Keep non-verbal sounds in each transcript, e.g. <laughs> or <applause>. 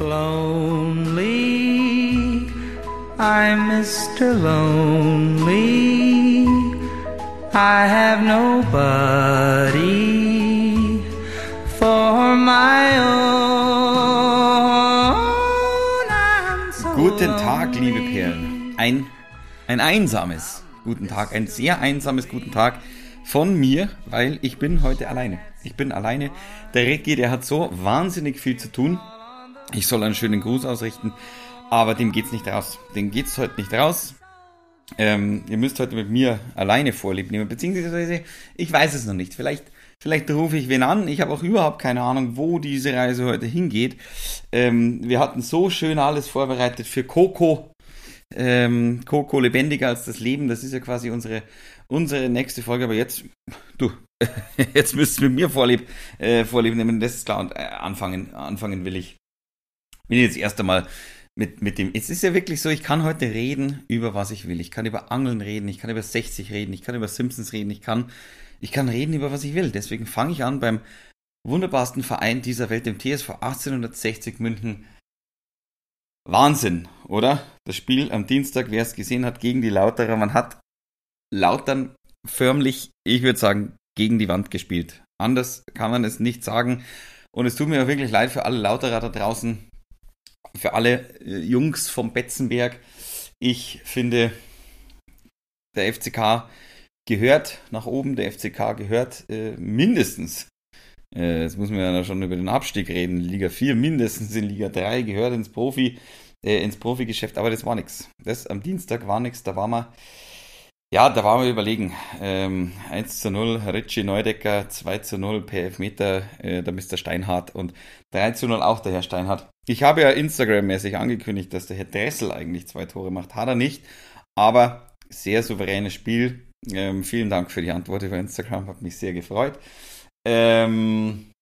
Lonely, I'm Mr. Lonely. I have nobody for my own. So Guten Tag, liebe Perlen. Ein, ein einsames Guten Tag, ein sehr einsames Guten Tag von mir, weil ich bin heute alleine. Ich bin alleine. Der Ricky, der hat so wahnsinnig viel zu tun. Ich soll einen schönen Gruß ausrichten, aber dem geht's nicht raus. Dem geht's heute nicht raus. Ähm, ihr müsst heute mit mir alleine Vorlieb nehmen, beziehungsweise ich weiß es noch nicht. Vielleicht, vielleicht rufe ich wen an. Ich habe auch überhaupt keine Ahnung, wo diese Reise heute hingeht. Ähm, wir hatten so schön alles vorbereitet für Coco. Ähm, Coco lebendiger als das Leben. Das ist ja quasi unsere, unsere nächste Folge. Aber jetzt, du, <laughs> jetzt müsst ihr mit mir Vorlieb, äh, Vorlieb nehmen. Das ist klar. Und äh, anfangen, anfangen will ich. Ich jetzt erst einmal mit, mit dem, es ist ja wirklich so, ich kann heute reden über was ich will. Ich kann über Angeln reden, ich kann über 60 reden, ich kann über Simpsons reden, ich kann, ich kann reden über was ich will. Deswegen fange ich an beim wunderbarsten Verein dieser Welt, dem TSV 1860 München. Wahnsinn, oder? Das Spiel am Dienstag, wer es gesehen hat, gegen die Lauterer. Man hat Lautern förmlich, ich würde sagen, gegen die Wand gespielt. Anders kann man es nicht sagen. Und es tut mir wirklich leid für alle Lauterer da draußen, für alle äh, Jungs vom Betzenberg. Ich finde, der FCK gehört nach oben, der FCK gehört äh, mindestens, äh, jetzt muss man ja schon über den Abstieg reden, Liga 4 mindestens in Liga 3, gehört ins Profi, äh, ins Profigeschäft, aber das war nichts. Das am Dienstag war nichts, da war man, ja, da waren wir überlegen. Ähm, 1 zu 0, Richie Neudecker, 2 zu 0 per Elfmeter, äh, der Mr. Steinhardt und 3 zu 0 auch der Herr Steinhardt. Ich habe ja Instagram-mäßig angekündigt, dass der Herr Dressel eigentlich zwei Tore macht. Hat er nicht, aber sehr souveränes Spiel. Ähm, vielen Dank für die Antwort über Instagram, hat mich sehr gefreut. Ähm,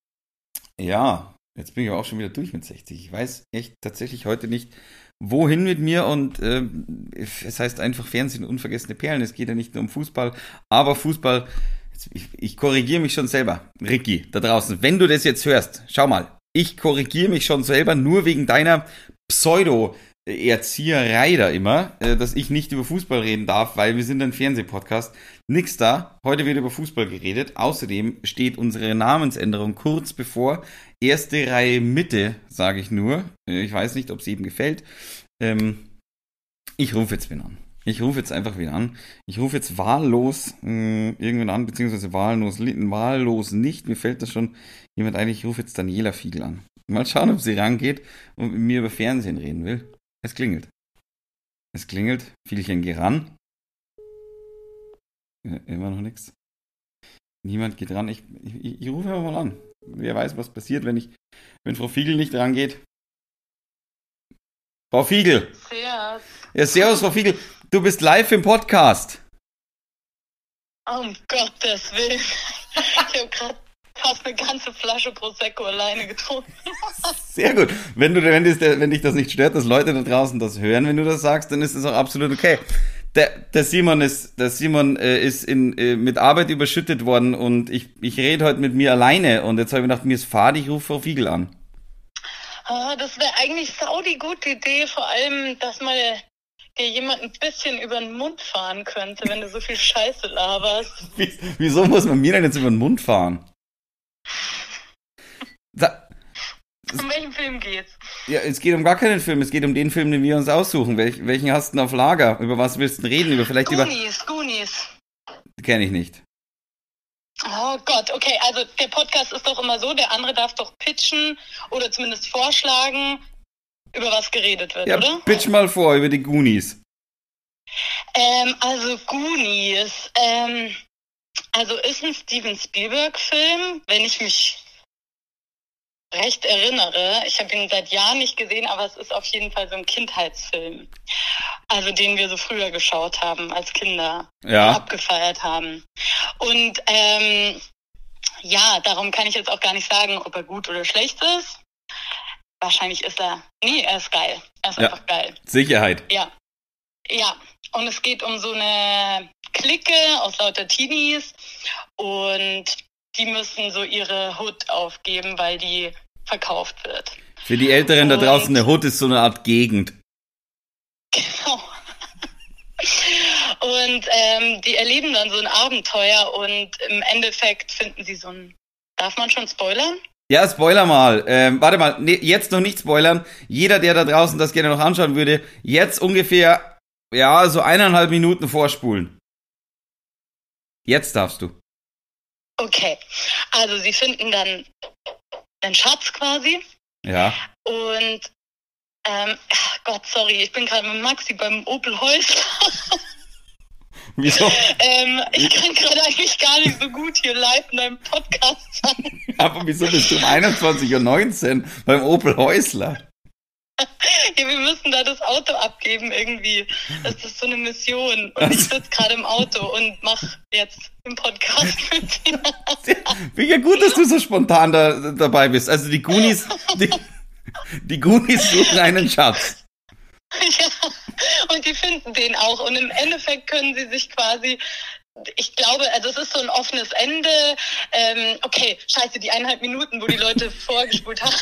ja, jetzt bin ich auch schon wieder durch mit 60. Ich weiß echt tatsächlich heute nicht, wohin mit mir und äh, es heißt einfach Fernsehen unvergessene Perlen. Es geht ja nicht nur um Fußball, aber Fußball, ich, ich korrigiere mich schon selber. Ricky, da draußen, wenn du das jetzt hörst, schau mal, ich korrigiere mich schon selber nur wegen deiner Pseudo- Erzieherei da immer, äh, dass ich nicht über Fußball reden darf, weil wir sind ein Fernsehpodcast. Nix da. Heute wird über Fußball geredet. Außerdem steht unsere Namensänderung kurz bevor. Erste Reihe Mitte, sage ich nur. Äh, ich weiß nicht, ob es eben gefällt. Ähm, ich rufe jetzt wen an. Ich rufe jetzt einfach wieder an. Ich rufe jetzt wahllos äh, irgendwann an, beziehungsweise wahllos, wahllos nicht. Mir fällt das schon jemand ein. Ich rufe jetzt Daniela Fiegel an. Mal schauen, ob sie rangeht und mit mir über Fernsehen reden will. Es klingelt. Es klingelt. Vielchen geh ran. Ja, immer noch nichts. Niemand geht ran. Ich, ich, ich rufe aber mal an. Wer weiß, was passiert, wenn ich, wenn Frau Fiegel nicht rangeht. Frau Fiegel. Servus. Ja, servus, Frau Fiegel. Du bist live im Podcast. Um Gottes Willen. Ich habe gerade fast eine ganze Flasche Prosecco alleine getrunken. Sehr gut. Wenn, du, wenn, dich, wenn dich das nicht stört, dass Leute da draußen das hören, wenn du das sagst, dann ist das auch absolut okay. Der, der Simon ist, der Simon äh, ist in, äh, mit Arbeit überschüttet worden und ich, ich rede heute mit mir alleine und jetzt habe ich gedacht, mir ist fad, ich rufe Frau Fiegel an. Ah, das wäre eigentlich sau die gute Idee, vor allem, dass mal dir jemand ein bisschen über den Mund fahren könnte, wenn du so viel Scheiße laberst. <laughs> Wie, wieso muss man mir denn jetzt über den Mund fahren? Da, Um welchen Film geht's? Ja, es geht um gar keinen Film, es geht um den Film, den wir uns aussuchen. Welch, welchen hast du denn auf Lager? Über was willst du reden? Über vielleicht über. Goonies, Goonies. Kenne ich nicht. Oh Gott, okay, also der Podcast ist doch immer so, der andere darf doch pitchen oder zumindest vorschlagen, über was geredet wird, Ja, oder? pitch mal vor über die Goonies. Ähm, also Goonies, ähm, also ist ein Steven Spielberg-Film, wenn ich mich recht erinnere. Ich habe ihn seit Jahren nicht gesehen, aber es ist auf jeden Fall so ein Kindheitsfilm. Also den wir so früher geschaut haben als Kinder Ja. abgefeiert haben. Und ähm, ja, darum kann ich jetzt auch gar nicht sagen, ob er gut oder schlecht ist. Wahrscheinlich ist er. Nee, er ist geil. Er ist Ja. einfach geil. Sicherheit. Ja. Ja. Und es geht um so eine Clique aus lauter Teenies und die müssen so ihre Hood aufgeben, weil die verkauft wird. Für die Älteren da Und- draußen, eine Hood ist so eine Art Gegend. Genau. <laughs> Und ähm, die erleben dann so ein Abenteuer und im Endeffekt finden sie so ein. Darf man schon spoilern? Ja, Spoiler mal. Ähm, warte mal, nee, jetzt noch nicht spoilern. Jeder, der da draußen das gerne noch anschauen würde, jetzt ungefähr, ja, so eineinhalb Minuten vorspulen. Jetzt darfst du. Okay. Also sie finden dann einen Schatz quasi Ja. und ähm, ach Gott, sorry, ich bin gerade mit Maxi beim Opel Häusler. <laughs> Wieso? ähm, ich kann gerade eigentlich gar nicht so gut hier live in deinem Podcast sein. Aber wieso bist du um 21.19 Uhr beim Opel Häusler? <laughs> Ja, wir müssen da das Auto abgeben irgendwie. Das ist so eine Mission. Und ich sitze gerade im Auto und mache jetzt den Podcast <laughs> mit dir. Ich ja gut, dass du so spontan da, dabei bist. Also die Goonies, die, die Goonies suchen einen Schatz. <laughs> Ja, und die finden den auch. Und im Endeffekt können sie sich quasi, ich glaube, also es ist so ein offenes Ende. Ähm, okay, scheiße, die eineinhalb Minuten, wo die Leute <laughs> vorgespult haben,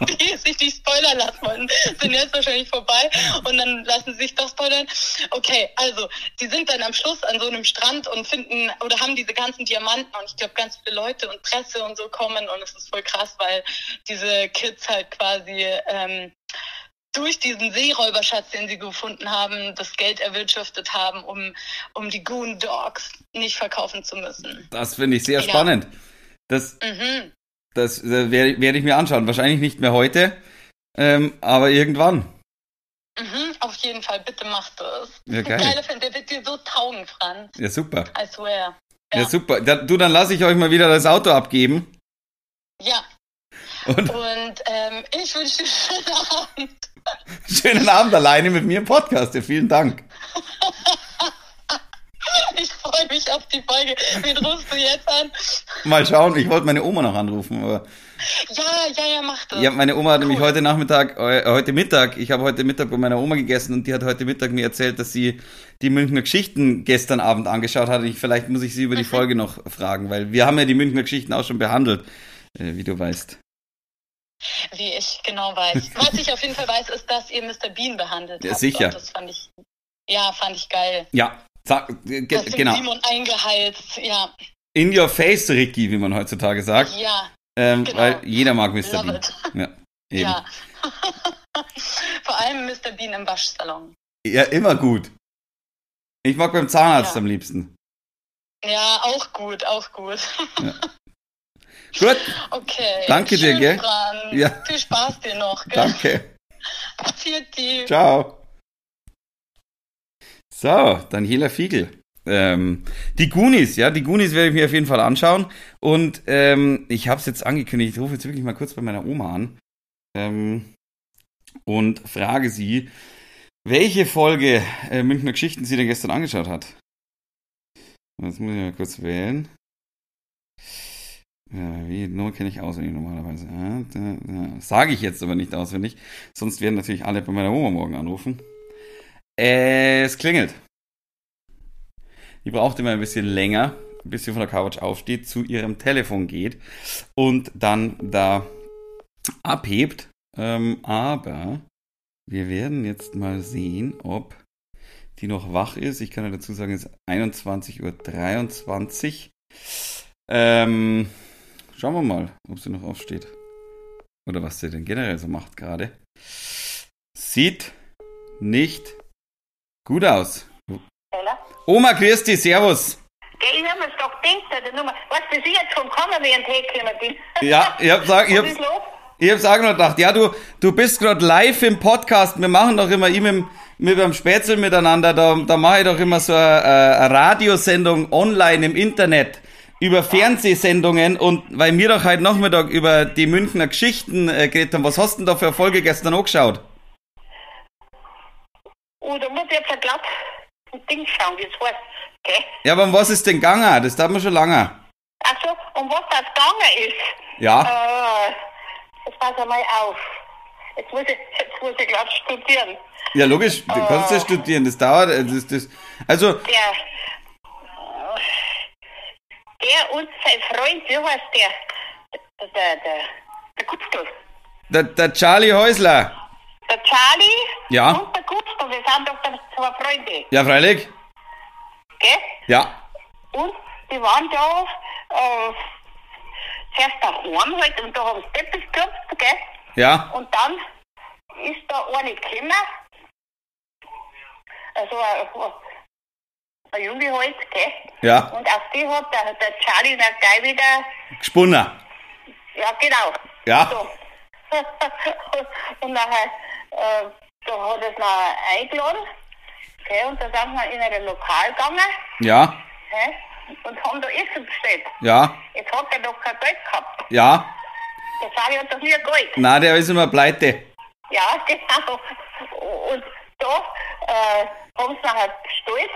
<laughs> die sich nicht spoilern lassen wollten, sind jetzt wahrscheinlich vorbei. Und dann lassen sie sich doch spoilern. Okay, also, die sind dann am Schluss an so einem Strand und finden oder haben diese ganzen Diamanten und ich glaube, ganz viele Leute und Presse und so kommen und es ist voll krass, weil diese Kids halt quasi ähm, durch diesen Seeräuberschatz, den sie gefunden haben, das Geld erwirtschaftet haben, um, um die Goon Dogs nicht verkaufen zu müssen. Das finde ich sehr Ja. spannend. Das, Mhm. das äh, werde werd ich mir anschauen. Wahrscheinlich nicht mehr heute, ähm, aber irgendwann. Mhm, auf jeden Fall, bitte mach das. Ja, geil. Geiler Film, der wird dir so taugen, Franz. Ja, super. I swear. Ja, Ja. super. Da, du, dann lasse ich euch mal wieder das Auto abgeben. Ja, Und und ähm, ich wünsche dir einen schönen Abend. Schönen Abend alleine mit mir im Podcast. Ja, vielen Dank. <laughs> Ich freue mich auf die Folge. Wen rufst du jetzt an? Mal schauen. Ich wollte meine Oma noch anrufen, aber Ja, ja, ja, mach das. ja, meine Oma hat nämlich Cool. heute Nachmittag, äh, heute Mittag, ich habe heute Mittag bei meiner Oma gegessen und die hat heute Mittag mir erzählt, dass sie die Münchner Geschichten gestern Abend angeschaut hat. Ich, vielleicht muss ich sie über die Folge noch fragen, weil wir haben ja die Münchner Geschichten auch schon behandelt, äh, wie du weißt. Wie ich genau weiß. Was ich auf jeden Fall weiß, ist, dass ihr Mr. Bean behandelt Ja, habt. sicher. Und das fand ich, ja, fand ich geil. Ja, sag, ge genau. Simon eingeheizt, ja, In your face, Ricky, wie man heutzutage sagt. ja, Ähm, genau. Weil jeder mag Mr. love Bean. it. Ja, <laughs> eben. Ja. <laughs> Vor allem Mr. Bean im Waschsalon. Ja, immer gut. Ich mag beim Zahnarzt Ja. am liebsten. Ja, auch gut, auch gut. <laughs> Gut, Okay. Danke dir, Schön, gell? Fran. Ja. Viel Spaß dir noch, gell? danke. Vierte. Ciao. So, Daniela Fiegel. Ähm, die Goonies, ja, die Goonies werde ich mir auf jeden Fall anschauen. Und ähm, ich habe es jetzt angekündigt, ich rufe jetzt wirklich mal kurz bei meiner Oma an ähm, und frage sie, welche Folge äh, Münchner Geschichten sie denn gestern angeschaut hat. Jetzt muss ich mal kurz wählen. Ja, wie Nummer kenne ich auswendig normalerweise. Ja, da, da. Sage ich jetzt aber nicht auswendig, sonst werden natürlich alle bei meiner Oma morgen anrufen. Es klingelt. Die braucht immer ein bisschen länger, bis sie von der Couch aufsteht, zu ihrem Telefon geht und dann da abhebt. Ähm, aber wir werden jetzt mal sehen, ob die noch wach ist. Ich kann ja dazu sagen, es ist 21.23 Uhr. Ähm, schauen wir mal, ob sie noch aufsteht. Oder was sie denn generell so macht gerade. Sieht nicht gut aus. Oder? Oma Christi, Servus. Gell, ich hab mir's doch gedacht, die Nummer. Was bis ich jetzt vom Kommen während hergekommen bin. Ja, ich hab, sag, ich Was hab, ist los? ich hab's auch noch gedacht. Ja, du, du bist gerade live im Podcast. Wir machen doch immer ich mit, mit beim Spätzle miteinander. Da, da mache ich doch immer so eine, eine Radiosendung online im Internet über Fernsehsendungen und weil wir doch heute Nachmittag über die Münchner Geschichten äh, geredet haben, was hast du denn da für eine Folge gestern angeschaut? Oh, da muss ich jetzt glatt ein Ding schauen, wie es heißt. Gell? Ja, aber um was ist denn gegangen? Das tat mir schon lange. Ach so, um was das gegangen ist. Ja, Äh, jetzt pass einmal auf. Jetzt muss ich, jetzt muss ich glatt studieren. ja logisch, du kannst ja studieren, das dauert, äh, das, das, also, Der, der und sein Freund, wie heißt der? Der, der, der Gustl. Der, der Charlie Häusler. Der Charlie Ja. und der Gustav, wir sind doch dann zwei Freunde, Ja, freilich. gell? Ja. Und die waren da, äh, zuerst daheim halt, und da haben sie Teppich geklopft, gell? Ja. Und dann ist da eine gekommen, also ein, Junge halt, gell? Ja. Und auf die hat der, der Charlie dann gleich wieder, Gesponnen. ja genau. Ja. So. <laughs> und nachher, äh, da hat es noch eingeladen, gell? Und da sind wir in ein Lokal gegangen, Ja. gell? Und haben da Essen bestellt. Ja. Jetzt hat er noch kein Geld gehabt. Ja. Der Charlie hat doch nie Geld. Na, der ist immer pleite. Ja, <laughs> genau. Und da äh, haben sie nachher bestellt.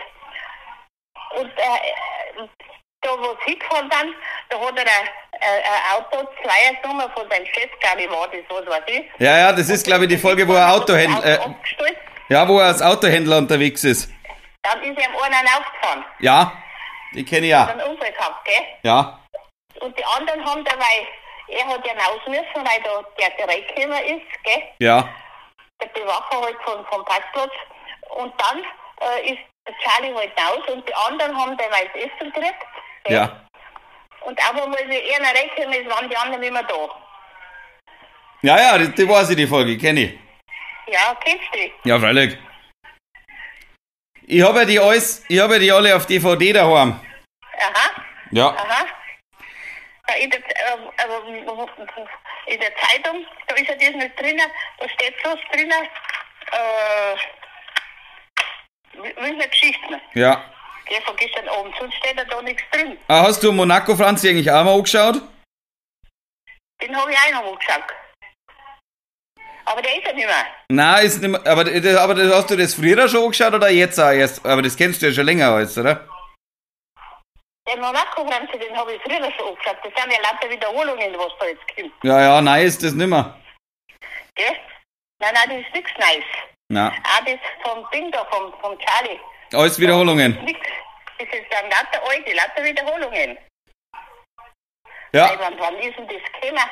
Und äh, da, wo sie hingefahren sind, da hat er ein, ein, Auto, Zweiersnummer von seinem Chef, glaube ich, war das, was weiß ich. Ja, ja, das ist, glaube ich, die Folge, wo er Autohändler, Auto äh, ja, wo er als Autohändler unterwegs ist. Dann ist er am einen aufgefahren. Ja. Die kenne ich ja. Einen Unfall gehabt, gell? Ja. Und die anderen haben dabei, er hat ja raus müssen, weil da der reingekommen ist, gell? Ja. der Bewacher halt vom, vom Parkplatz. Und dann äh, ist der Charlie halt raus und die anderen haben das Essen gekriegt. gell? Ja. Und auch wenn sie einer rechnen ist, waren die anderen mehr da. Ja, ja, die, die weiß ich, die Folge, kenne ich. Ja, kennst du die? Ja, freilich. Ich habe ja die alles, ich habe ja die alle auf DVD daheim. Aha, Ja. aha. In, der, äh, in der Zeitung, da ist ja das nicht drinnen, da steht bloß drinnen, äh, Münchner Geschichten. Ja. Gell, von gestern Abend, sonst steht da nichts drin. Ah, hast du Monaco Franzi eigentlich auch mal angeschaut? Den habe ich auch noch angeschaut. Aber der ist ja nicht mehr. Nein, ist nicht mehr, aber, das- aber das, hast du das früher schon angeschaut oder jetzt auch erst? Aber das kennst du ja schon länger als, oder? Den Monaco-Franzi, den habe ich früher schon angeschaut. Das sind ja lauter Wiederholungen, was da jetzt kommt. Ja, ja, nein, ist das nimmer. Gell? Nein, nein, das ist nichts Neues. Na, Auch das vom Ding da, vom, vom Charlie. alles Wiederholungen. Nix. Das ist dann lauter alte, lauter Wiederholungen. Ja, Weil wann, wann ist denn das gekommen?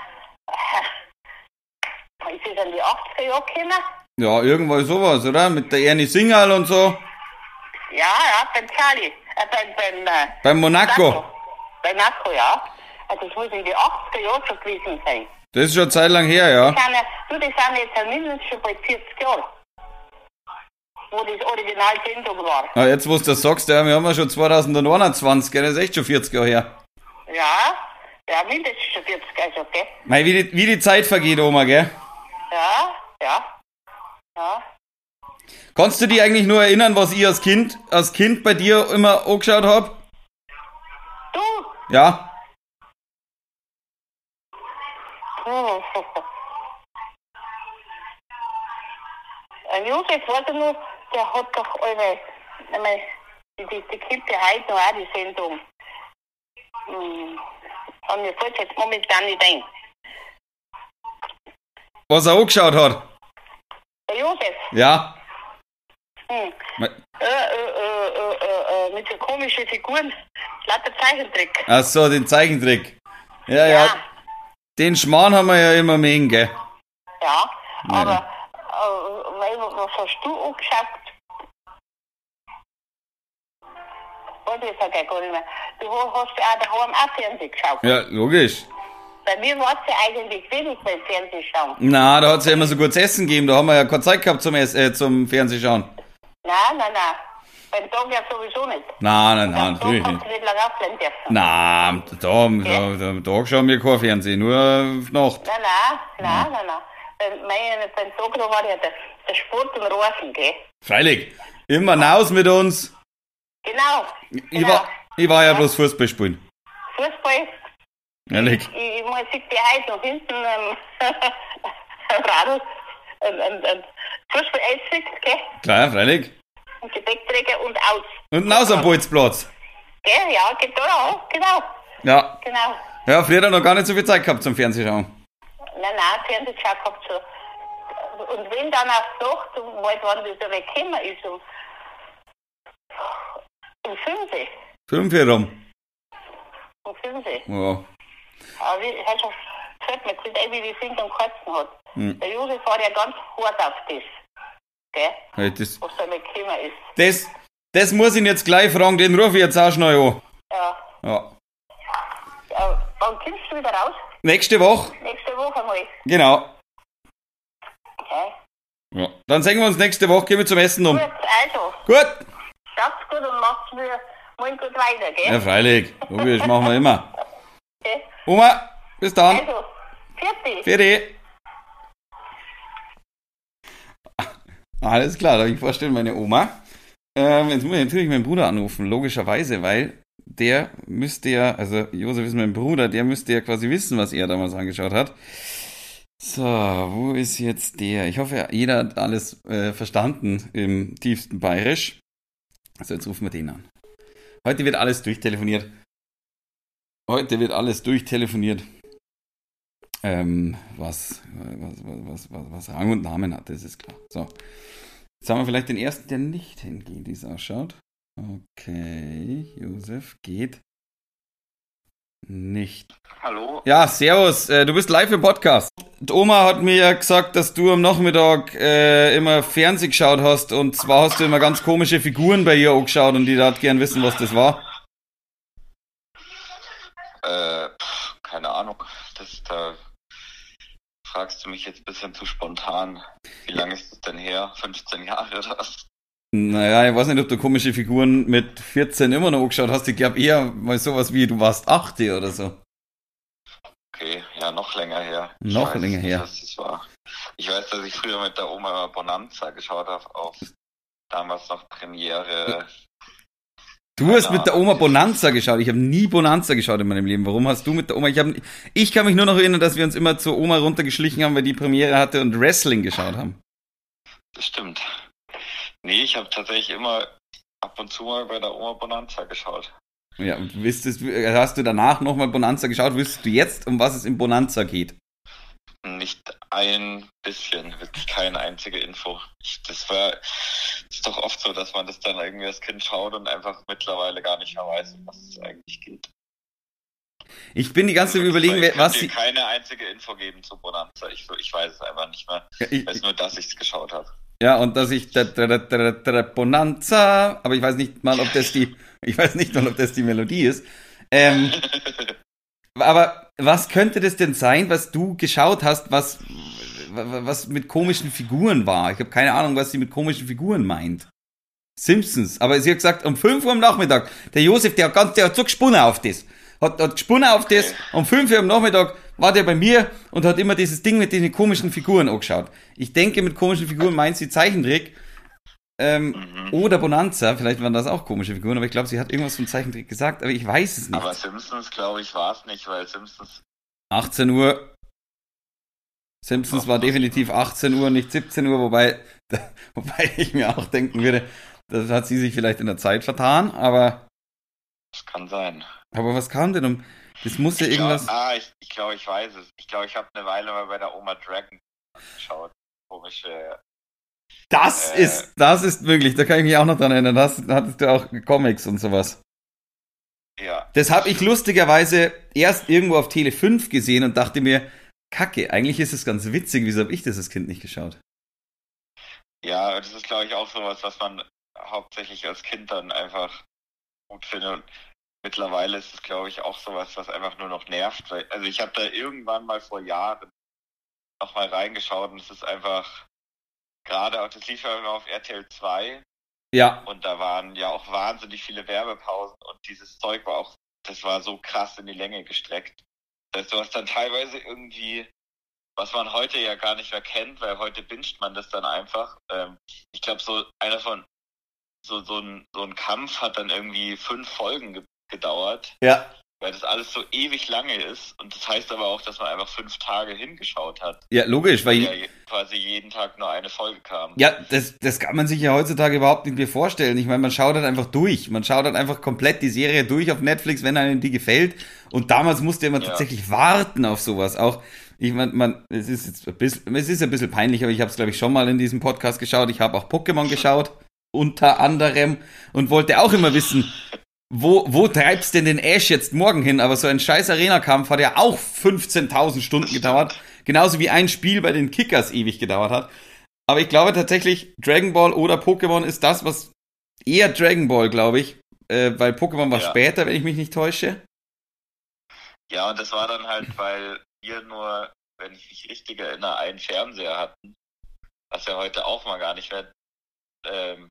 Äh, Ist das in die 80er Jahre gekommen? ja, irgendwo sowas, oder? Mit der Ernie Singal und so. Ja, ja, beim Charlie. Äh, beim, beim, äh, Beim Monaco. Bei Monaco, ja. Also das muss in die 80er Jahre schon gewesen sein. Das ist schon Zeit lang her, ja. Sind du, die sind jetzt mindestens schon bei 40 Jahren. Wo das Original Sendung war. Ah, jetzt, wo du das sagst, ja, wir haben ja schon 2021, gell? Das ist echt schon 40 Jahre her. Ja, ja, mindestens schon 40, also, gell? Mei, wie die, wie die Zeit vergeht, Oma, gell? Ja, ja, ja. Kannst du dich eigentlich nur erinnern, was ich als Kind, als Kind bei dir immer angeschaut hab? Du, Ja? hm. <laughs> Ein Josef, ich noch, der hat doch alle, einmal, die, die, gibt ja heute noch auch die Sendung. Hm. Kann mir fällt jetzt momentan nicht ein. Was er angeschaut hat? Der Josef, Ja. hm. Äh, äh, äh, äh, äh, äh, mit so komischen Figuren, lauter Zeichentrick. Ach so, den Zeichentrick. Ja, ja. Den Schmarrn haben wir ja immer mehr, gell? Ja, aber äh, weil, was hast du angeschaut? Weiß ich gar nicht mehr. Du hast ja auch daheim auch Fernsehen geschaut. Ja, logisch. Bei mir war es ja eigentlich wenig beim Fernsehen schauen. Na, da hat's ja immer so gutes Essen gegeben, da haben wir ja keine Zeit gehabt zum, Ess- äh, zum Fernsehschauen. Nein, nein, nein. Beim Tag ja sowieso nicht. Nein, nein, nein, Tag natürlich nicht. nicht lange aufbleiben dürfen. Na, da, da, da, da schauen wir kein Fernsehen, nur auf Nacht. Nein, nein, nein, nein, nein. Beim, mein, beim Tag war ja der, der Sport und Rasen, gell? Freilich. Immer raus mit uns. Genau. Ich genau. war, ich war ja bloß Fußball spielen. Fußball, Ehrlich. Ich, ich muss sich die heute noch hinten ähm, <laughs> Radl ein, ein, ein Fußball-Essig, gell? Klar, freilich. Und Gepäckträger und aus. Und raus am Bolzplatz. Gell? Ja, geht da auch, genau. Ja. Genau. Ja, früher hat er noch gar nicht so viel Zeit gehabt zum Fernsehschauen. Nein, nein, Fernsehschau gehabt so. Und wenn dann auf die Nacht, um halt, wann das weggekommen ist, um, um 5 Fünf herum. um 5 Ja. Aber wie, also gefällt mir gut, wie die Finger am Katzen hat. Hm. Der Josef war ja ganz hart auf das. Gell? Hey, Das, Was da mit gekommen ist. das, das muss ich ihn jetzt gleich fragen, den rufe ich jetzt auch schnell an. Ja. Ja. ja. Wann kommst du wieder raus? Nächste Woche, Nächste Woche mal. genau. Okay. Ja. Dann sehen wir uns nächste Woche, gehen wir zum Essen um. Gut, also, Gut. Gut und macht's mir morgen gut weiter, gell? Ja, freilich. Logisch, machen wir immer. <laughs> Okay. Oma, bis dann. Also, fertig. Fertig. Alles klar, darf ich vorstellen, meine Oma. Ähm, jetzt muss ich natürlich meinen Bruder anrufen, logischerweise, weil der müsste ja, also Josef ist mein Bruder, der müsste ja quasi wissen, was er damals angeschaut hat. So, wo ist jetzt der? Ich hoffe, jeder hat alles äh, verstanden im tiefsten Bayerisch. Also jetzt rufen wir den an. Heute wird alles durchtelefoniert. Heute wird alles durchtelefoniert ähm, was, was, was, was, was Rang und Namen hat, das ist klar. So. Jetzt haben wir vielleicht den ersten, der nicht hingeht, wie es ausschaut. Okay, Josef geht nicht. Hallo? Ja, servus, äh, du bist live im Podcast. Die Oma hat mir ja gesagt, dass du am Nachmittag äh, immer Fernseh geschaut hast und zwar hast du immer ganz komische Figuren bei ihr angeschaut und die hat gern wissen, was das war. Äh, pff, keine Ahnung. Das, da fragst du mich jetzt ein bisschen zu spontan. Wie lange ist das denn her? 15 Jahre oder was? Naja, ich weiß nicht, ob du komische Figuren mit 14 immer noch angeschaut hast. Ich glaube eher mal sowas wie du warst 8 oder so. Okay, ja, noch länger her. Noch länger nicht, her. Was das war. Ich weiß, dass ich früher mit der Oma immer Bonanza geschaut habe, auf damals noch Premiere. Du hast mit der. Oma Bonanza geschaut. Ich habe nie Bonanza geschaut in meinem Leben. Warum hast du mit der Oma? Ich, hab, ich kann mich nur noch erinnern, dass wir uns immer zur Oma runtergeschlichen haben, weil die Premiere hatte und Wrestling geschaut haben. Das stimmt. Nee, ich habe tatsächlich immer ab und zu mal bei der Oma Bonanza geschaut. Ja, und wüsstest, hast du danach nochmal Bonanza geschaut? Wüsstest du jetzt, um was es in Bonanza geht? Nicht ein bisschen, wirklich keine einzige Info. Ich, das war, ist doch oft so, dass man das dann irgendwie als Kind schaut und einfach mittlerweile gar nicht mehr weiß, um was es eigentlich geht. Ich bin die ganze Zeit überlegen, ich was dir keine einzige Info geben zu Bonanza. Ich, ich weiß es einfach nicht mehr. Ich weiß nur, dass ich es geschaut habe. ja, und dass ich da, da, da, da, da, Bonanza, aber ich weiß nicht mal, ob das die, ich weiß nicht mal, ob das die Melodie ist. Ähm, aber was könnte das denn sein, was du geschaut hast, was, was mit komischen Figuren war? Ich habe keine Ahnung, was sie mit komischen Figuren meint. Simpsons, aber sie hat gesagt, um 5 Uhr am Nachmittag, der Josef, der hat ganz, der hat so gesponnen auf das. Hat, hat gesponnen auf das, um 5 Uhr am Nachmittag war der bei mir und hat immer dieses Ding mit diesen komischen Figuren angeschaut. Ich denke, mit komischen Figuren meint sie Zeichentrick. Ähm, Mhm. oder Bonanza, vielleicht waren das auch komische Figuren, aber ich glaube, sie hat irgendwas von Zeichentrick gesagt, aber ich weiß es nicht. Aber Simpsons, glaube ich, war es nicht, weil Simpsons 18 Uhr. Simpsons war definitiv 18 Uhr, nicht 17 Uhr, wobei, <laughs> wobei ich mir auch denken würde, das hat sie sich vielleicht in der Zeit vertan, aber, das kann sein. aber was kam denn um? Das muss ja Ich glaub- irgendwas. ah, ich, ich glaube, ich weiß es. Ich glaube, ich habe eine Weile mal bei der Oma Dragon geschaut. Komische. Das äh, ist, das ist möglich, da kann ich mich auch noch dran erinnern. Da hast- da hattest du auch Comics und sowas. Ja, Das habe ich lustigerweise erst irgendwo auf Tele 5 gesehen und dachte mir, Kacke, eigentlich ist es ganz witzig, wieso habe ich das als Kind nicht geschaut? ja, das ist, glaube ich, auch sowas, was man hauptsächlich als Kind dann einfach gut findet. Und mittlerweile ist es, glaube ich, auch sowas, was einfach nur noch nervt. Also ich habe da irgendwann mal vor Jahren noch mal reingeschaut und es ist einfach gerade auch, das lief ja immer auf RTL 2 Ja, und da waren ja auch wahnsinnig viele Werbepausen und dieses Zeug war auch, das war so krass in die Länge gestreckt. Das heißt, du hast dann teilweise irgendwie, was man heute ja gar nicht mehr kennt, weil heute binscht man das dann einfach. Ähm, ich glaube, so einer von, so, so, ein, so ein Kampf hat dann irgendwie fünf Folgen ge gedauert, ja, weil das alles so ewig lange ist. Und das heißt aber auch, dass man einfach fünf Tage hingeschaut hat, ja, logisch, weil ja quasi jeden Tag nur eine Folge kam. Ja, das, das kann man sich ja heutzutage überhaupt nicht mehr vorstellen. Ich meine, man schaut halt einfach durch. Man schaut halt einfach komplett die Serie durch auf Netflix, wenn einem die gefällt. Und damals musste man Ja. tatsächlich warten auf sowas. Auch, ich meine, man, es ist jetzt ein bisschen, es ist ein bisschen peinlich, aber ich habe es, glaube ich, schon mal in diesem Podcast geschaut. Ich habe auch Pokémon <laughs> geschaut, unter anderem, und wollte auch immer wissen, wo, wo treibst denn den Ash jetzt morgen hin? Aber so ein scheiß Arena-Kampf hat ja auch 15.000 Stunden gedauert. Genauso wie ein Spiel bei den Kickers ewig gedauert hat. Aber ich glaube tatsächlich, Dragon Ball oder Pokémon ist das, was eher Dragon Ball, glaube ich. Äh, weil Pokémon war Ja. später, wenn ich mich nicht täusche. Ja, und das war dann halt, weil wir nur, wenn ich mich richtig erinnere, einen Fernseher hatten. Was ja heute auch mal gar nicht mehr. Ähm,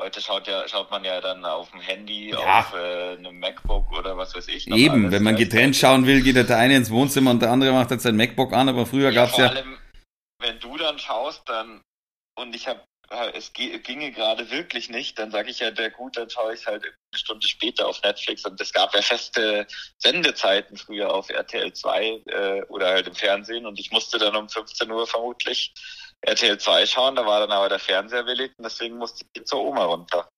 heute schaut ja, schaut man ja dann auf dem Handy, Ja. auf äh, einem MacBook oder was weiß ich. Eben, alles wenn man gleichzeitig. getrennt schauen will, geht der eine ins Wohnzimmer und der andere macht jetzt sein MacBook an, aber früher Ja, gab's vor ja. allem, wenn du dann schaust, dann und ich habe es ge- ginge gerade wirklich nicht, dann sage ich ja, der gut, dann schaue ich halt eine Stunde später auf Netflix und es gab ja feste Sendezeiten früher auf RTL 2 äh, oder halt im Fernsehen und ich musste dann um 15 Uhr vermutlich RTL 2 schauen, da war dann aber der Fernseher belegt und deswegen musste ich zur Oma runter.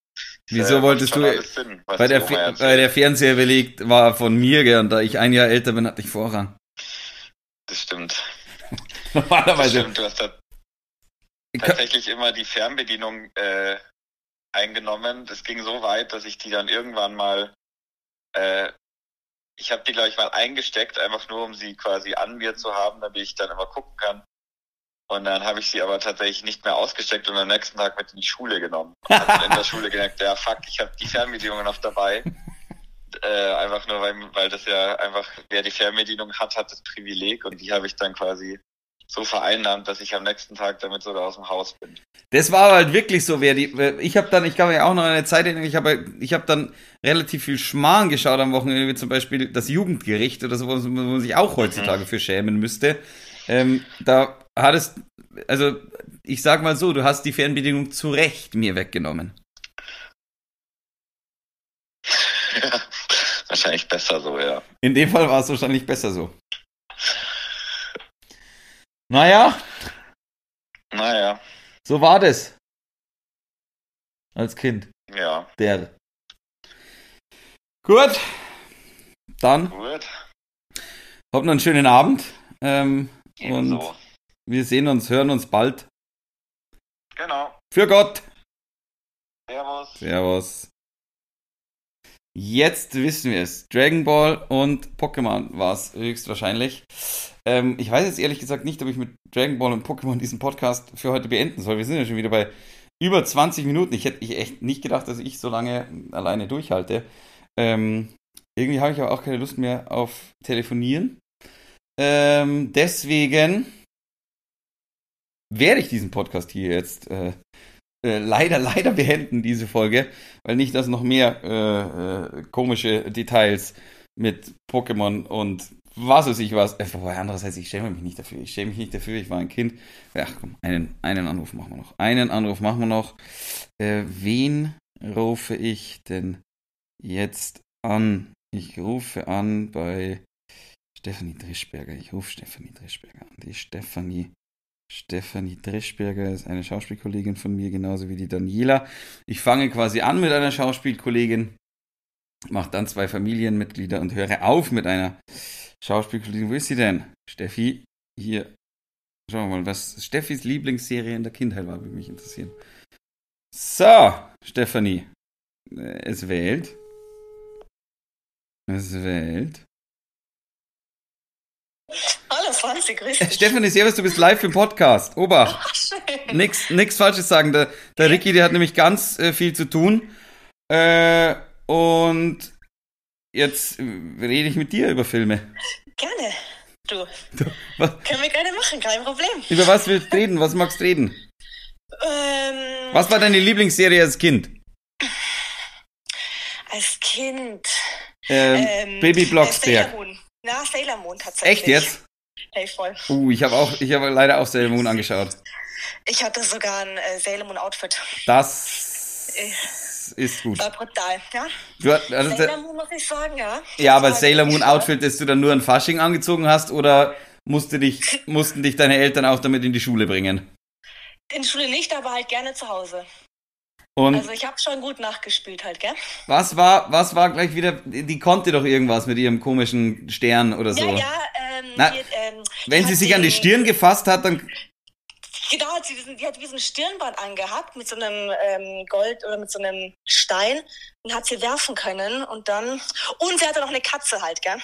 Wieso Äh, wolltest du- Sinn, Bei der, Fe- bei der Fernseher belegt war von mir, und da ich ein Jahr älter bin, hatte ich Vorrang. Das stimmt. <laughs> Das Normalerweise. stimmt, du hast da tatsächlich immer die Fernbedienung äh, eingenommen. Das ging so weit, dass ich die dann irgendwann mal, äh, ich habe die glaube ich mal eingesteckt, einfach nur um sie quasi an mir zu haben, damit ich dann immer gucken kann. Und dann habe ich sie aber tatsächlich nicht mehr ausgesteckt und am nächsten Tag mit in die Schule genommen. Und <laughs> dann in der Schule gemerkt, ja fuck, ich habe die Fernbedienung noch dabei. <laughs> Äh, einfach nur, weil, weil das ja einfach, wer die Fernbedienung hat, hat das Privileg und die habe ich dann quasi so vereinnahmt, dass ich am nächsten Tag damit sogar aus dem Haus bin. Das war halt wirklich so, wer die. Ich habe dann, ich kann mir auch noch eine Zeit erinnern, ich habe ich hab dann relativ viel Schmarrn geschaut am Wochenende, wie zum Beispiel das Jugendgericht oder so, wo man sich auch heutzutage für schämen müsste. Ähm, da hat es, also ich sag mal so, du hast die Fernbedienung zu Recht mir weggenommen. <laughs> Wahrscheinlich besser so, ja. In dem Fall war es wahrscheinlich besser so. Naja, Naja, so war das. Als Kind. ja, Der. Gut. Dann gut. habt noch einen schönen Abend. Ähm, und Ebenso. Wir sehen uns, hören uns bald. Genau. Für Gott. Servus. Servus. Jetzt wissen wir es. Dragon Ball und Pokémon war es höchstwahrscheinlich. Ähm, ich weiß jetzt ehrlich gesagt nicht, ob ich mit Dragon Ball und Pokémon diesen Podcast für heute beenden soll. Wir sind ja schon wieder bei über 20 Minuten. Ich hätte ich echt nicht gedacht, dass ich so lange alleine durchhalte. Ähm, irgendwie habe ich aber auch keine Lust mehr auf Telefonieren. Ähm, deswegen werde ich diesen Podcast hier jetzt äh, äh, leider, leider beenden, diese Folge, weil nicht, dass noch mehr äh, äh, komische Details mit Pokémon und was weiß ich was. Äh, wobei andererseits, ich schäme mich nicht dafür. Ich schäme mich nicht dafür, ich war ein Kind. Ach komm, einen, einen Anruf machen wir noch. Einen Anruf machen wir noch. Äh, wen rufe ich denn jetzt an? Ich rufe an bei Stefanie Drischberger. Ich rufe Stefanie Drischberger an. Die Stefanie Stefanie Dreschberger ist eine Schauspielkollegin von mir, genauso wie die Daniela. Ich fange quasi an mit einer Schauspielkollegin, mache dann zwei Familienmitglieder und höre auf mit einer Schauspielkollegin. Wo ist sie denn? Steffi, hier. Schauen wir mal, was Steffis Lieblingsserie in der Kindheit war, würde mich interessieren. So, Stefanie. Es wählt. Es wählt. Hallo Franzi, grüß Äh. Stefanie, servus, du bist live im Podcast. Obacht. Ach, schön. Nix, nix Falsches sagen. Der, der Ricky, der hat nämlich ganz äh, viel zu tun. Äh, und jetzt äh, rede ich mit dir über Filme. Gerne. Du, Was, können wir gerne machen, kein Problem. über was willst du reden? Was magst du reden? Ähm, Was war deine Lieblingsserie als Kind? Als Kind. Ähm, Baby äh, Blocksberg. Sailor Moon. Na, Sailor Moon tatsächlich. Echt jetzt? Hey, voll. Uh, ich habe auch, ich habe leider auch Sailor Moon angeschaut. Ich hatte sogar ein äh, Sailor Moon Outfit. Das ist gut. War brutal, ja? Du, also, Sailor Moon muss ich sagen, ja. ja, aber Sailor Moon Outfit, das du dann nur ein Fasching angezogen hast, oder musste dich, mussten dich deine Eltern auch damit in die Schule bringen? In Schule nicht, aber halt gerne zu Hause. Und Also ich habe schon gut nachgespielt halt, gell? Was war, was war gleich wieder, die konnte doch irgendwas mit ihrem komischen Stern oder so. Ja, ja, ähm, Na, hier, ähm, Wenn sie sich an die den- Stirn gefasst hat, dann, Genau, hat sie diesen die hat diesen Stirnband angehabt mit so einem ähm, Gold oder mit so einem Stein und hat sie werfen können und dann und sie hatte noch eine Katze halt, gell?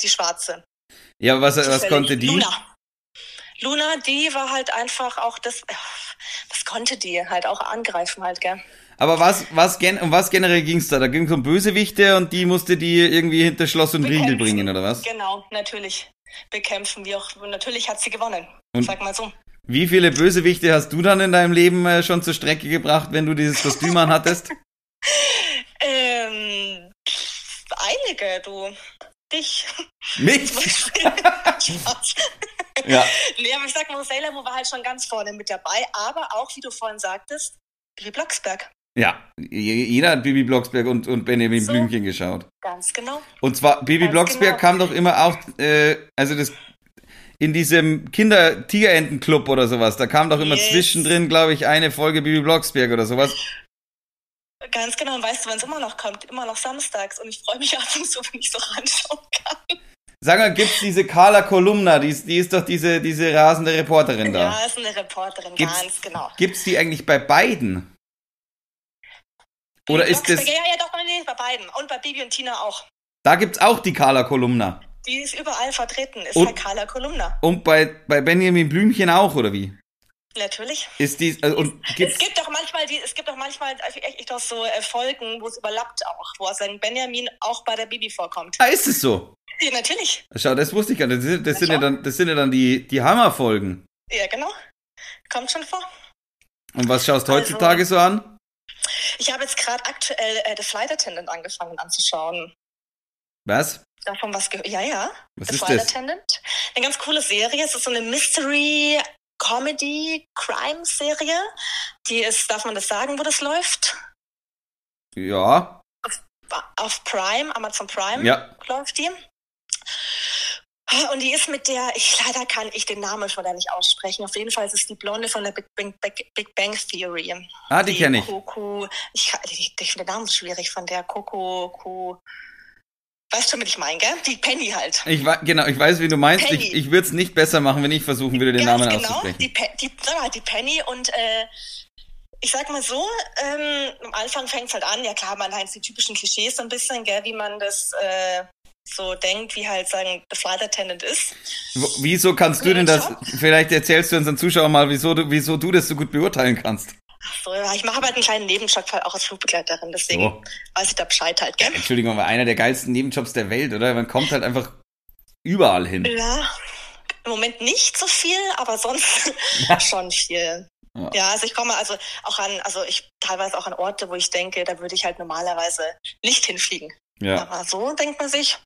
Die schwarze. Ja, was, was konnte die? Luna. Luna, die war halt einfach auch das, was konnte die halt auch angreifen halt, gell? Aber was, was, gen um was generell ging's da? Da ging's um Bösewichte und die musste die irgendwie hinter Schloss und Riegel bringen, oder was? Genau, natürlich. Bekämpfen, wie auch, natürlich hat sie gewonnen. Und- Sag mal so. Wie viele Bösewichte hast du dann in deinem Leben äh, schon zur Strecke gebracht, wenn du dieses Kostüm anhattest? <laughs> <laughs> Ähm, einige, du. Dich. Mich? <laughs> Spaß. Ja. Nee, aber ich sag mal, Sailor Moon war halt schon ganz vorne mit dabei, aber auch, wie du vorhin sagtest, Bibi Blocksberg. Ja, je- jeder hat Bibi Blocksberg und, und Benjamin So. Blümchen geschaut. Ganz genau. Und zwar, Bibi Ganz Blocksberg genau. kam doch immer auch, äh, also das in diesem Kinder-Tigerentenclub oder sowas, da kam doch immer Yes. zwischendrin, glaube ich, eine Folge Bibi Blocksberg oder sowas. Ganz genau. Und weißt du, wann es immer noch kommt? Immer noch samstags. Und ich freue mich ab und zu, wenn ich so ranschauen kann. Sag mal, gibt's diese Carla Kolumna, die ist, die ist doch diese, diese rasende Reporterin da. Eine Reporterin, Gibt's- ganz genau. Gibt's die eigentlich bei beiden? Oder ist das, Ja, ja, doch, nee, bei beiden. Und bei Bibi und Tina auch. da gibt's auch die Carla Kolumna. Die ist überall vertreten, ist Und- halt Carla Kolumna. Und bei, bei Benjamin Blümchen auch, oder wie? Natürlich. Ist die, also, und Es gibt doch manchmal die, es gibt doch manchmal echt, echt auch so äh, Folgen, wo es überlappt auch, wo sein Benjamin auch bei der Bibi vorkommt. ah, ist es so? Ja, natürlich. Schau, das wusste ich gar nicht. Das sind, das sind ja dann, das sind ja dann die, die Hammerfolgen. Ja, genau. Kommt schon vor. Und was schaust du Also- heutzutage so an? Ich habe jetzt gerade aktuell äh, The Flight Attendant angefangen anzuschauen. Was? Davon was gehört? Ja, ja. Was The ist Flight das? Attendant. Eine ganz coole Serie. Es ist so eine Mystery Comedy Crime Serie. Die ist, darf man das sagen, wo das läuft? Ja, Auf Prime, Amazon Prime ja. läuft die. Und die ist mit der, ich leider kann ich den Namen schon wieder nicht aussprechen. Auf jeden Fall ist es die Blonde von der Big Bang, Big, Big Bang Theory. Ah, die kenne ich. Coco, ich, ich, ich finde den Namen schwierig von der Coco, Co. Weißt du, was ich meine, gell? Die Penny halt. Ich genau, ich weiß, wie du meinst. Penny. Ich, ich würde es nicht besser machen, wenn ich versuchen würde, den Ganz Namen genau, auszusprechen. die, Pe die, mal, die Penny und äh, ich sag mal so, ähm, am Anfang fängt es halt an, ja klar, man hat die typischen Klischees so ein bisschen, gell, wie man das äh, so denkt, wie halt sagen, The Flight Attendant ist. Wieso kannst du denn das? Vielleicht erzählst du unseren Zuschauern mal, wieso du, wieso du das so gut beurteilen kannst. Ach so, ja, ich mache halt einen kleinen Nebenjob halt auch als Flugbegleiterin, deswegen So. weiß ich da Bescheid halt, gell? Entschuldigung, aber einer der geilsten Nebenjobs der Welt, oder? Man kommt halt einfach überall hin. Ja, im Moment nicht so viel, aber sonst <laughs> schon viel. Ja. Ja. also ich komme also auch an, also ich teilweise auch an Orte, wo ich denke, da würde ich halt normalerweise nicht hinfliegen. Ja, Aber so denkt man sich,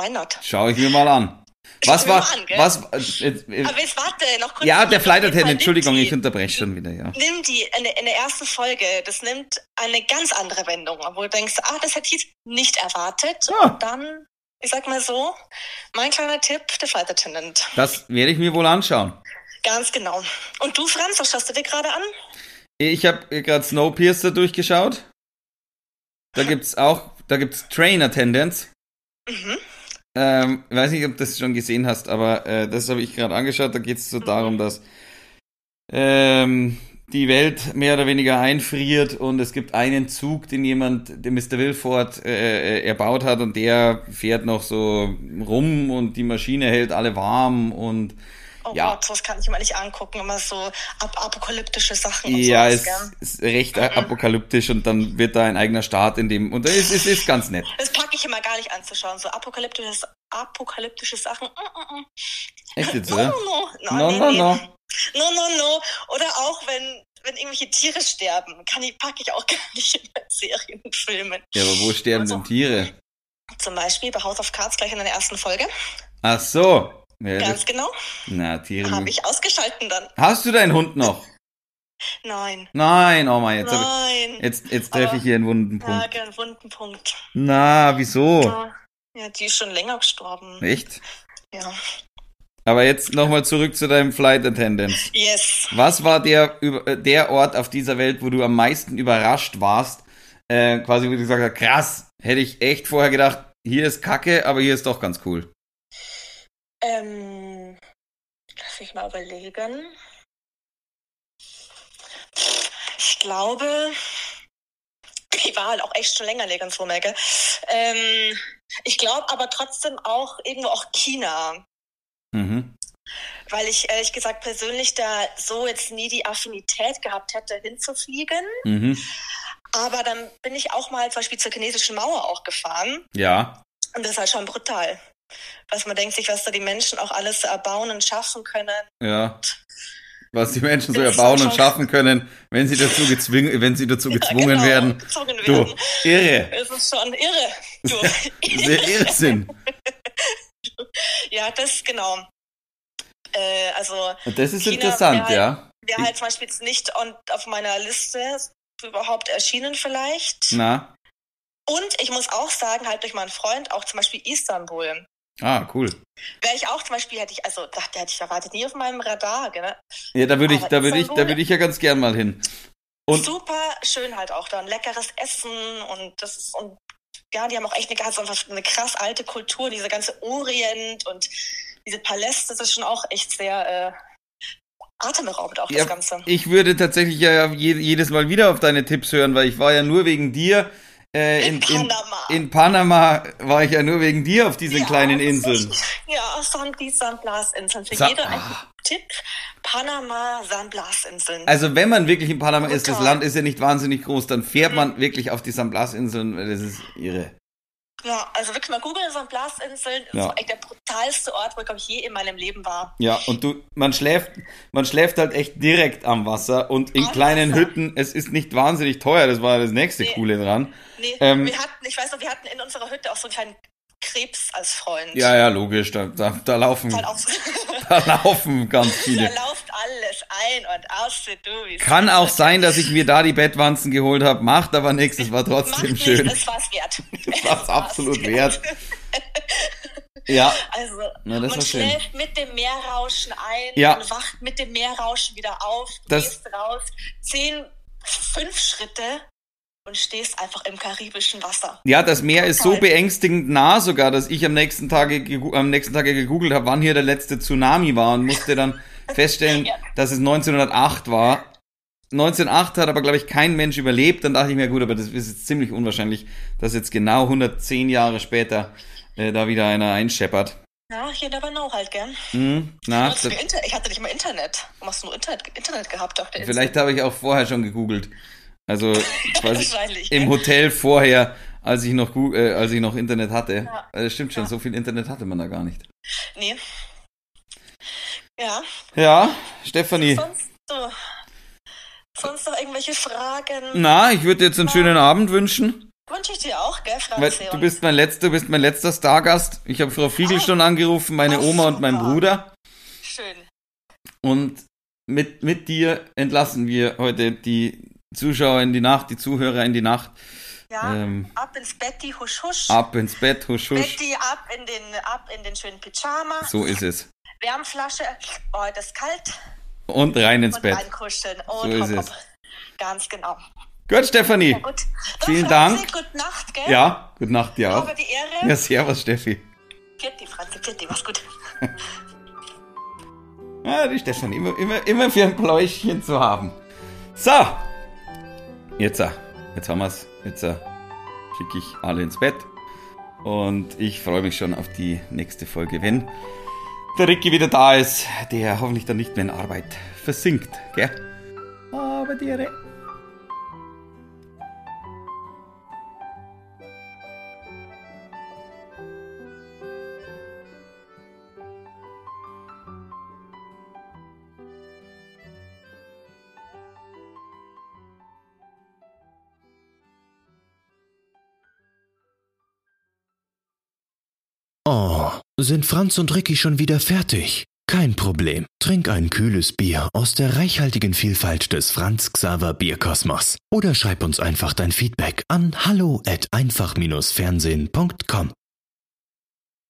why not? schau ich mir mal an. Was war, an, was, äh, äh, Aber jetzt warte, noch kurz. ja, der Flight Attendant, Entschuldigung, nimmt ich unterbreche schon wieder, ja. die, Nimm die in, der- in der ersten Folge, das nimmt eine ganz andere Wendung, wo du denkst, ah, das hätte ich nicht erwartet. Ja. Und dann, ich sag mal so, mein kleiner Tipp, der Flight Attendant. Das werde ich mir wohl anschauen. Ganz genau. Und du, Franz, was schaust du dir gerade an? Ich habe gerade Snowpiercer durchgeschaut. Da gibt's auch, da gibt's Train Attendants. Mhm. Ähm, weiß nicht, ob du das schon gesehen hast, aber äh, das habe ich gerade angeschaut. Da geht es so darum, dass ähm, die Welt mehr oder weniger einfriert und es gibt einen Zug, den jemand, den Mr. Wilford äh, äh, erbaut hat und der fährt noch so rum und die Maschine hält alle warm und Oh Ja. Gott, sowas kann ich immer nicht angucken. Immer so ap apokalyptische Sachen und ja, sowas, es gell? ist recht apokalyptisch und dann wird da ein eigener Staat in dem und es ist, ist ganz nett. Das packe ich immer gar nicht anzuschauen. So apokalyptische, apokalyptische Sachen. Mm, mm, mm. Echt jetzt, oder? no, no. No, No, nee, no, nee. no. No, no, no. Oder auch, wenn, wenn irgendwelche Tiere sterben, kann ich, packe ich auch <laughs> gar nicht in Serien und Filmen. Ja, aber wo sterben Also- denn Tiere? Zum Beispiel bei House of Cards gleich in der ersten Folge. Ach so. Ja, Ganz genau. na, Tiere. Habe ich ausgeschalten dann. Hast du deinen Hund noch? <laughs> Nein. Nein, oh mein, jetzt, Nein. ich, jetzt, jetzt treffe ich hier einen wunden Ja, Punkt. gern wunden Punkt. Na, wieso? Ja. ja, die ist schon länger gestorben. Echt? Ja. Aber jetzt nochmal zurück zu deinem Flight Attendant. Yes. Was war der, äh, der Ort auf dieser Welt, wo du am meisten überrascht warst? Äh, quasi, wo du gesagt hast, krass, hätte ich echt vorher gedacht, hier ist Kacke, aber hier ist doch ganz cool. Ähm, lass mich mal überlegen. glaube, ich war halt auch echt schon länger nirgendwo mehr, gell? Ähm, ich glaube aber trotzdem auch irgendwo auch China. Mhm. Weil ich ehrlich gesagt persönlich da so jetzt nie die Affinität gehabt hätte, hinzufliegen. Mhm. Aber dann bin ich auch mal zum Beispiel zur chinesischen Mauer auch gefahren. Ja. Und das ist halt schon brutal. Was man denkt sich, was da die Menschen auch alles erbauen und schaffen können. Ja. Was die Menschen so erbauen und schaffen können, wenn sie dazu gezwungen, wenn sie dazu <laughs> gezwungen genau, werden. gezwungen Du, werden. irre. Es ist schon irre. <laughs> Du. Sehr Irrsinn. <laughs> ja, das genau. Äh, also das ist China interessant, wär ja. wäre halt zum Beispiel jetzt nicht on, auf meiner Liste überhaupt erschienen vielleicht. Na. Und ich muss auch sagen, halt durch meinen Freund, auch zum Beispiel Istanbul. Ah, cool. Wäre ich auch zum Beispiel, hätte ich, also dachte, hätte ich erwartet, nie auf meinem Radar, gell? Ja, da würde ich, da würde ich, da würde ich ja ganz gern mal hin. Und Super schön halt auch da, ein leckeres Essen und das ist, und ja, die haben auch echt eine ganz einfach eine krass alte Kultur, diese ganze Orient und diese Paläste, das ist schon auch echt sehr äh, atemberaubend auch Ja, das Ganze. ich würde tatsächlich ja je, jedes Mal wieder auf deine Tipps hören, weil ich war ja nur wegen dir äh, in, In Panama. In, Panama war ich ja nur wegen dir auf diesen Ja, kleinen Inseln. <laughs> Ja, San, die San Blas Inseln. Für Sa- jede ein Ah. Tipp. Panama, San Blas Inseln. Also wenn man wirklich in Panama ist, das. Land ist ja nicht wahnsinnig groß, dann fährt Mhm. man wirklich auf die San Blas Inseln, das ist irre. Ja, also wirklich mal googeln, San Blas Inseln. Das Ja. war echt der brutalste Ort, wo ich, glaube ich, je in meinem Leben war. Ja, und du, man schläft, man schläft halt echt direkt am Wasser und in Am kleinen Wasser. Hütten. Es ist nicht wahnsinnig teuer, das war das nächste Nee. Coole dran. Nee, Ähm, wir hatten, ich weiß noch, wir hatten in unserer Hütte auch so einen kleinen Krebs als Freund. Ja, ja, logisch, da, da, da laufen, da laufen <laughs> ganz da viele. läuft alles ein und aus, du Kann auch sein, dass ich mir da die Bettwanzen geholt habe, macht aber nichts, es war Macht trotzdem nichts, schön. Es war's wert. <laughs> Es war's absolut wert. <laughs> Ja, Also, das man war schön. schläft mit dem Meerrauschen ein Ja. und wacht mit dem Meerrauschen wieder auf, Das- gehst raus, zehn, fünf Schritte und stehst einfach im karibischen Wasser. ja, das Meer ist so Total. beängstigend nah sogar, dass ich am nächsten Tage, am nächsten Tage gegoogelt habe, wann hier der letzte Tsunami war und musste dann <laughs> feststellen, Ja. dass es 1908 war. 1908 hat aber, glaube ich, kein Mensch überlebt. Dann dachte ich mir, gut, aber das ist jetzt ziemlich unwahrscheinlich, dass jetzt genau 110 Jahre später äh, da wieder einer einscheppert. Ja, hier never know halt, gell? Hm, na, ich hatte nicht mal Internet. Warum hast du nur Internet, Internet gehabt auf der Insel? vielleicht habe ich auch vorher schon gegoogelt. Also <laughs> quasi im? Hotel vorher, als ich noch, Gu- äh, als ich noch Internet hatte. Ja. Äh, stimmt schon, Ja. so viel Internet hatte man da gar nicht. Nee. Ja, Ja, Stefanie. sonst so. Sonst noch irgendwelche Fragen? Na, ich würde dir jetzt einen schönen Abend wünschen. Wünsche ich dir auch, gell, Weil Franzi? du bist mein letzter, du bist mein letzter Stargast. Ich habe Frau Fiegel Ah. schon angerufen, meine Ach, Oma und mein. Bruder. Schön. Und mit, mit dir entlassen wir heute die Zuschauer in die Nacht, die Zuhörer in die Nacht. Ja, Ähm, ab ins Betty, husch, husch. Ab ins Bett, husch, husch. Betty, ab in den, ab in den schönen Pyjama. So ist es. Wärmflasche. Oh, heute ist kalt. Und rein ins Und Bett. reinkuscheln. Und So ist hopp, es. hopp. Ganz genau. Gut, Stefanie. Ja, gut. Vielen Dank. Gute Nacht, gell? Ja, gute Nacht auch. Aber die Ehre. Ja, servus, Steffi. Vierte, Franzi, vierte, mach's gut. Ja, <laughs> die Stefanie, immer, immer, immer für ein Pläuschchen zu haben. So. Jetzt, äh, jetzt haben wir's. Jetzt äh, schicke ich alle ins Bett. Und ich freue mich schon auf die nächste Folge, wenn der Ricky wieder da ist, der hoffentlich dann nicht mehr in Arbeit versinkt, gell? Aber die Re Oh, sind Franz und Ricky schon wieder fertig? Kein Problem. Trink ein kühles Bier aus der reichhaltigen Vielfalt des Franz Xaver Bierkosmos. Oder schreib uns einfach dein Feedback an hallo at einfach-fernsehen.com.